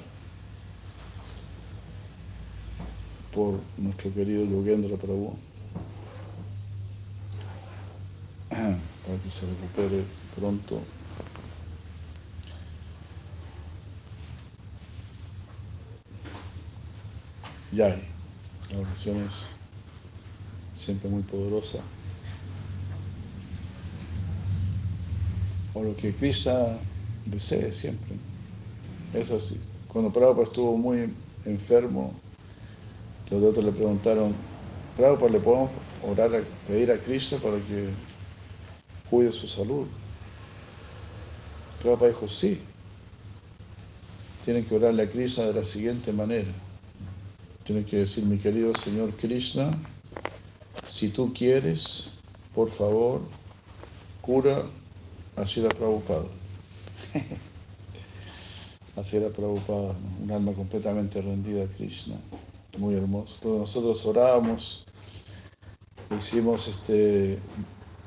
Speaker 1: por nuestro querido Yogendra Prabhu para que se recupere pronto. Yay, la oración es siempre muy poderosa. O lo que Krishna desee siempre. Es así. Cuando Prabhupada estuvo muy enfermo, los otros le preguntaron, Prabhupada, ¿le podemos orar, a, pedir a Krishna para que cuide su salud? Prabhupada dijo, sí. Tienen que orarle a Krishna de la siguiente manera. Tienen que decir, mi querido Señor Krishna, si tú quieres, por favor, cura a Shira Prabhupada. a Shira Prabhupada, un alma completamente rendida a Krishna muy hermoso. Todos nosotros orábamos, hicimos este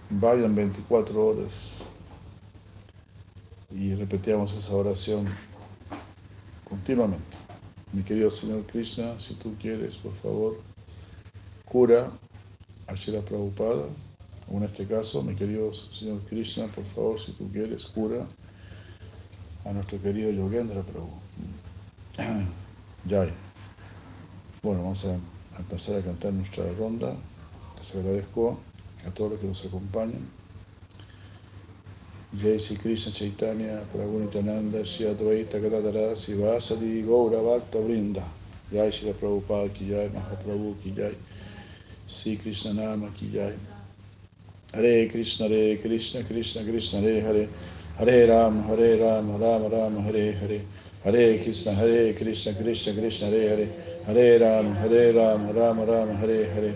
Speaker 1: vayan 24 horas y repetíamos esa oración continuamente. Mi querido Señor Krishna, si tú quieres, por favor, cura a Shira Prabhupada, o en este caso, mi querido Señor Krishna, por favor, si tú quieres, cura a nuestro querido Yogendra Prabhu. Jai. Bueno, vamos a empezar a cantar nuestra ronda. Les agradezco a todos los que nos acompañan. Jai Sri Krishna Chaitanya, Prabhu Nityananda, Shri Advaita Gadadara, Sivasadi, Gaura Bhakta Vrinda. Jai Shri Prabhupada Ki Jai, Mahaprabhu Ki Jai, Sri Krishna Nama Ki Jai. Hare Krishna, Hare Krishna, Krishna Krishna, Hare Hare. Hare Ram, Hare Ram, Ram Ram, Hare Hare. Hare Krishna, Hare Krishna, Krishna Krishna, Hare Hare. Hare Ram, Hare Ram, Ram Ram, Hare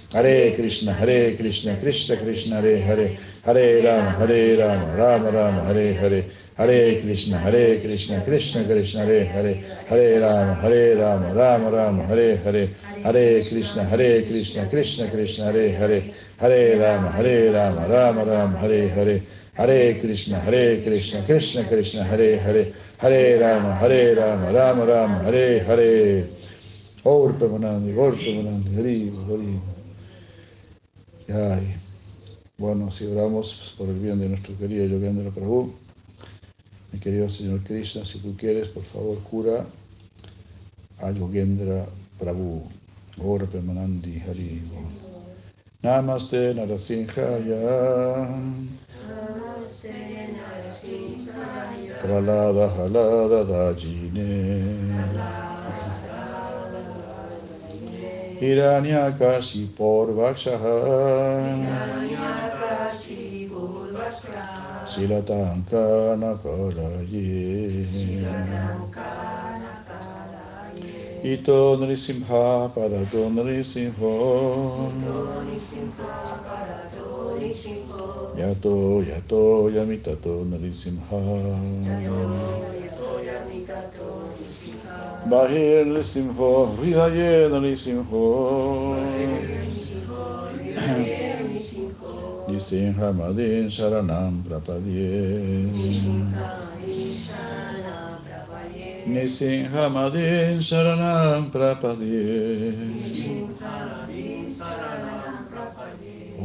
Speaker 1: Hare Hare, Hare Krishna, Hare Krishna, Krishna Krishna, Hare Hare, Hare Rama, Hare Rama, Rama Rama, Hare Hare, Hare Krishna, Hare Krishna, Krishna Krishna, Hare Hare, Hare Rama, Hare Rama, Rama Rama, Hare Hare, Hare Krishna, Hare Krishna, Krishna Krishna, Hare Hare, Hare Rama, Hare Rama, Rama Rama, Hare Hare, Hare Krishna, Hare Krishna, Krishna Krishna, Hare Hare, Hare Rama, Hare Rama, Rama Rama, Hare Hare. Gaur Premanandi, Gaur Premanandi, Hari, Hari. Ay. Bueno, así oramos por el bien de nuestro querido Yogendra Prabhu. Mi querido Señor Krishna, si tú quieres, por favor, cura a Yogendra Prabhu. Gaur Premanandi, Hari. Namaste Narasimhaya. Pralada Halada Dajine Hiranyakashipur Vakshaha Silatankanakaraya Ito Nrisimha Parato Nrisimho Yato Yato Yamitato Nrisimha בהיר לשמחו, ויהיה לשמחו. निसिंहमदीन् शरणं प्रपद्ये निसिंहमदीन् शरणं प्रपद्ये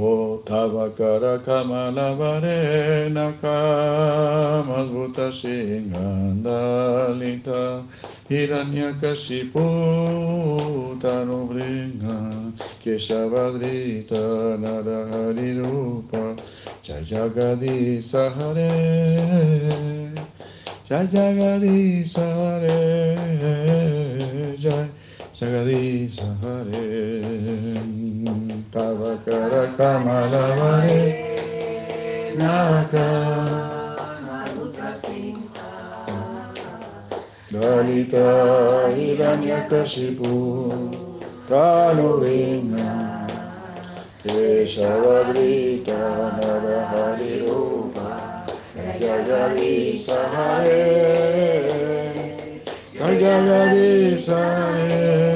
Speaker 1: Ο τάβα καρά καμα λαβαρένα καμας βούτα συγκανταλίτα. Ιρανιά κασί πούτα νομπρίγα και σαβαδρίτα να ραχαρι ρούπα. Τσαγιαγαδί σαχαρέ Τσαγιαγαδί σαχαρέ Τσαγιαγαδί σαχαρέ Τσαγιαγαδί σαχαρέ. तव करकमलवरे नरक ललित हिरण्यकशिपु कानुवीन्या केशववृत नरहरिरूप जगरी सहारे जगरी सहारे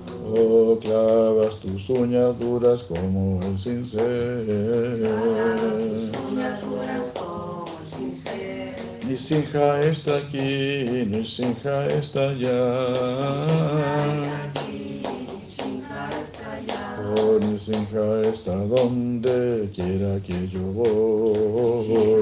Speaker 1: Clavas tus uñas duras como el cincel. Nisinja está aquí, Nisinja está allá. Oh, Nisinja está donde quiera que yo voy.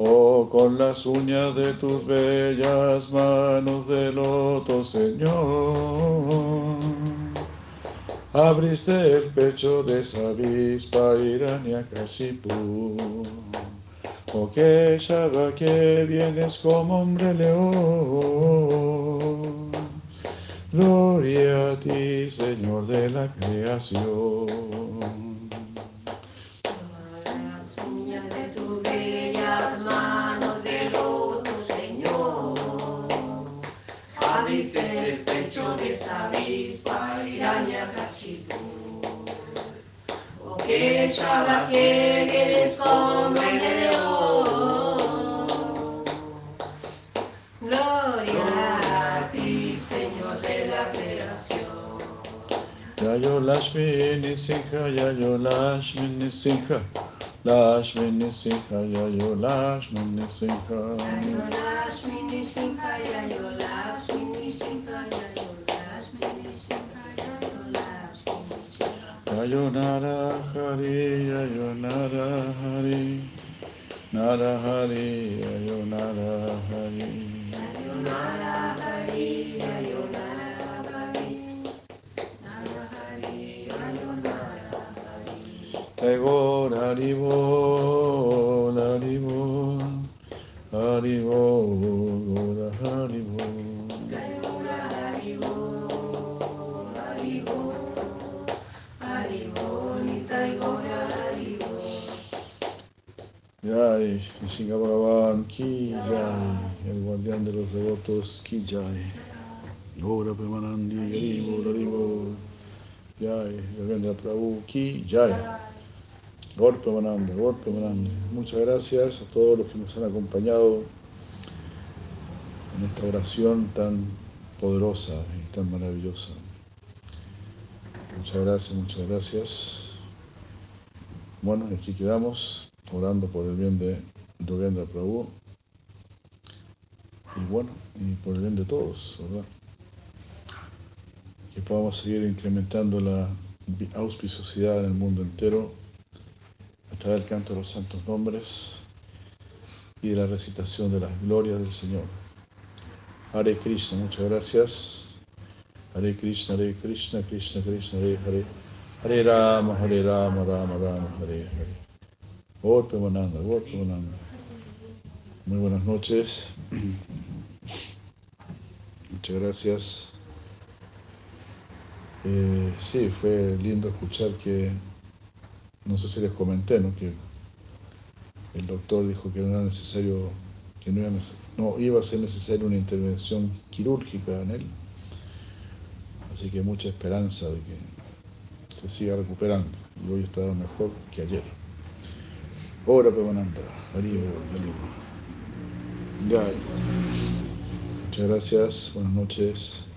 Speaker 1: Oh, con las uñas de tus bellas manos de loto, Señor. Abriste el pecho de esa avispa Hiranyakashipu. Oh, que Shaba, que vienes como hombre león. Gloria a ti, Señor de la creación.
Speaker 4: Abriste el pecho de esa avispa, Hiranyakashipu. Oh, que Shaba, que vienes como el león. Gloria a ti, Señor de la creación.
Speaker 1: Yayo Lashmi Nisinha, Yayo Lashmi Nisinha, Lashmi Nisinha, Yayo Lashmi Nisinha.
Speaker 4: Yolashmi Nishinka, Yolashmi Nishinka.
Speaker 1: Yayo Nara Hari, Yayo Nara Hari, Nara Hari, Yayo Nara Hari.
Speaker 4: Nara Hari, Yonara Hari, Nara Hari, Yonara Hari.
Speaker 1: Egor Haribo, Haribo, Haribo, Gora Haribo. Jai, Nishinga Bhagavan Ki Jai, el guardián de los devotos Ki Jai. Gora Premanandi, Haribo, Haribo. Jai, Yogendra Prabhu Ki, Jai. Golpe Mananda, Golpe Mananda. Muchas gracias a todos los que nos han acompañado en esta oración tan poderosa y tan maravillosa. Muchas gracias, muchas gracias. Bueno, aquí quedamos orando por el bien de Yogendra Prabhu. Y bueno, y por el bien de todos, ¿verdad? Que podamos seguir incrementando la auspiciosidad en el mundo entero a través del canto de los santos nombres y de la recitación de las glorias del Señor. Hare Krishna, muchas gracias. Hare Krishna, Hare Krishna, Krishna Krishna, Hare Hare. Hare Rama, Hare Rama, Rama Rama, Hare Hare. Muy buenas noches. Muchas gracias. Eh, sí, fue lindo escuchar que, no sé si les comenté, ¿no? que el doctor dijo que no era necesario, que no iba, no iba a ser necesaria una intervención quirúrgica en él. Así que mucha esperanza de que se siga recuperando. Y hoy está mejor que ayer. Ora Pemananda, Haribo, Haribo. Ya. Muchas gracias, buenas noches.